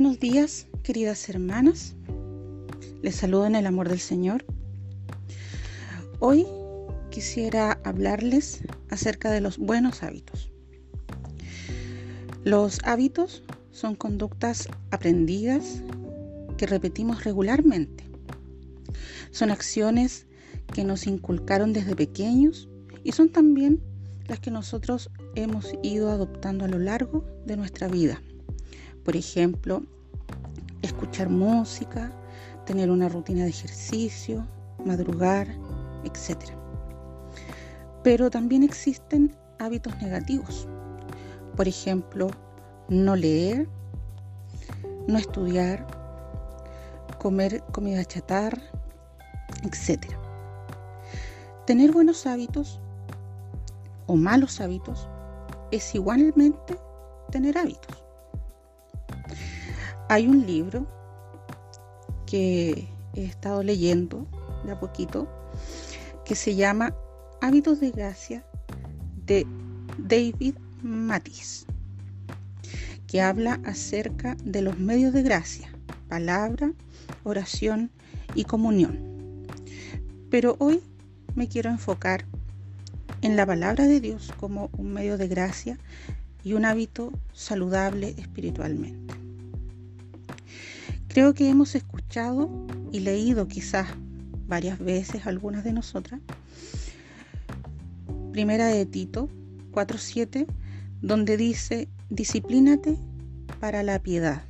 Buenos días, queridas hermanas. Les saludo en el amor del Señor. Hoy quisiera hablarles acerca de los buenos hábitos. Los hábitos son conductas aprendidas que repetimos regularmente. Son acciones que nos inculcaron desde pequeños y son también las que nosotros hemos ido adoptando a lo largo de nuestra vida. Por ejemplo, escuchar música, tener una rutina de ejercicio, madrugar, etc. Pero también existen hábitos negativos. Por ejemplo, no leer, no estudiar, comer comida chatarra, etc. Tener buenos hábitos o malos hábitos es igualmente tener hábitos. Hay un libro que he estado leyendo de a poquito que se llama Hábitos de Gracia de David Matisse, que habla acerca de los medios de gracia, palabra, oración y comunión. Pero hoy me quiero enfocar en la palabra de Dios como un medio de gracia y un hábito saludable espiritualmente. Creo que hemos escuchado y leído quizás varias veces algunas de nosotras. Primera de Tito 4.7, donde dice, disciplínate para la piedad.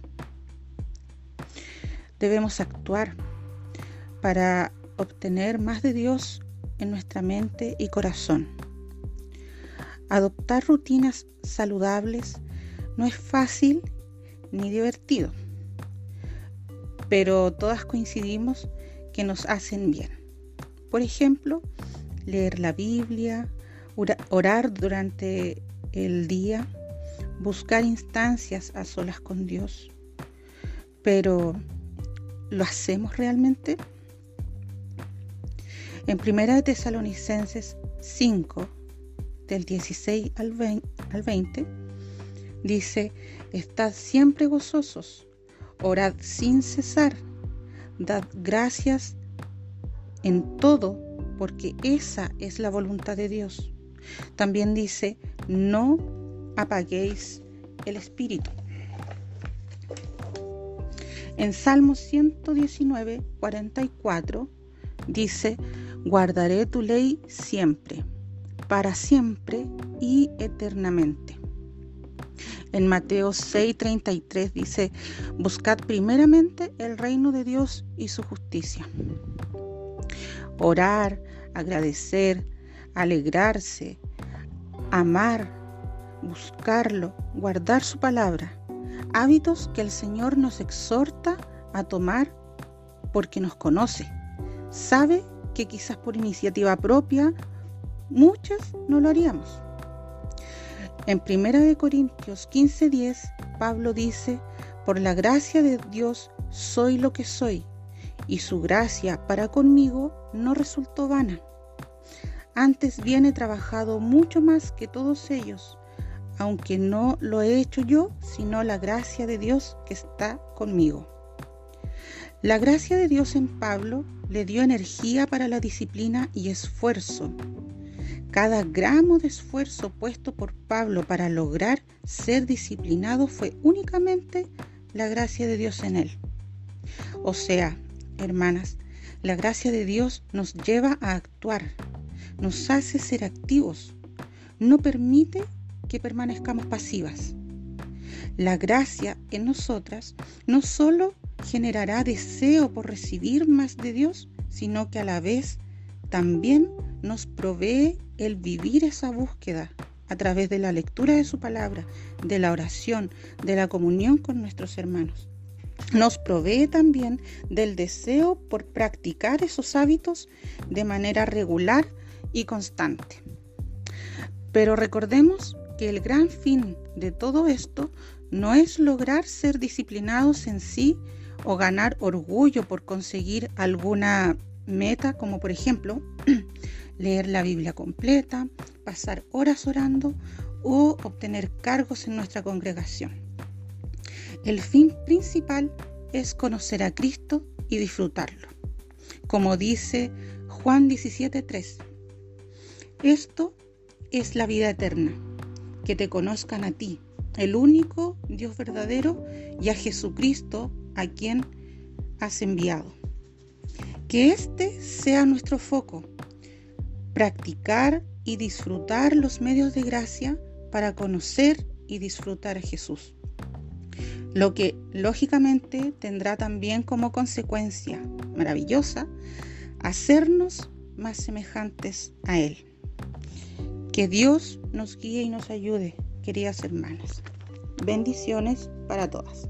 Debemos actuar para obtener más de Dios en nuestra mente y corazón. Adoptar rutinas saludables no es fácil ni divertido pero todas coincidimos que nos hacen bien. Por ejemplo, leer la Biblia, orar durante el día, buscar instancias a solas con Dios. Pero, ¿lo hacemos realmente? En Primera de Tesalonicenses 5, del 16 al 20, dice, estad siempre gozosos Orad sin cesar. Dad gracias en todo, porque esa es la voluntad de Dios. También dice, no apaguéis el espíritu. En Salmo 119, 44 dice, guardaré tu ley siempre, para siempre y eternamente. En Mateo 6:33 dice, buscad primeramente el reino de Dios y su justicia. Orar, agradecer, alegrarse, amar, buscarlo, guardar su palabra. Hábitos que el Señor nos exhorta a tomar porque nos conoce. Sabe que quizás por iniciativa propia muchas no lo haríamos en 1 Corintios 15:10, Pablo dice, por la gracia de Dios soy lo que soy, y su gracia para conmigo no resultó vana. Antes bien he trabajado mucho más que todos ellos, aunque no lo he hecho yo, sino la gracia de Dios que está conmigo. La gracia de Dios en Pablo le dio energía para la disciplina y esfuerzo cada gramo de esfuerzo puesto por Pablo para lograr ser disciplinado fue únicamente la gracia de Dios en él. O sea, hermanas, la gracia de Dios nos lleva a actuar, nos hace ser activos, no permite que permanezcamos pasivas. La gracia en nosotras no solo generará deseo por recibir más de Dios, sino que a la vez también nos provee el vivir esa búsqueda a través de la lectura de su palabra, de la oración, de la comunión con nuestros hermanos. Nos provee también del deseo por practicar esos hábitos de manera regular y constante. Pero recordemos que el gran fin de todo esto no es lograr ser disciplinados en sí o ganar orgullo por conseguir alguna meta, como por ejemplo leer la Biblia completa, pasar horas orando o obtener cargos en nuestra congregación. El fin principal es conocer a Cristo y disfrutarlo. Como dice Juan 17:3, esto es la vida eterna, que te conozcan a ti, el único Dios verdadero, y a Jesucristo a quien has enviado. Que este sea nuestro foco, practicar y disfrutar los medios de gracia para conocer y disfrutar a Jesús. Lo que lógicamente tendrá también como consecuencia maravillosa hacernos más semejantes a Él. Que Dios nos guíe y nos ayude, queridas hermanas. Bendiciones para todas.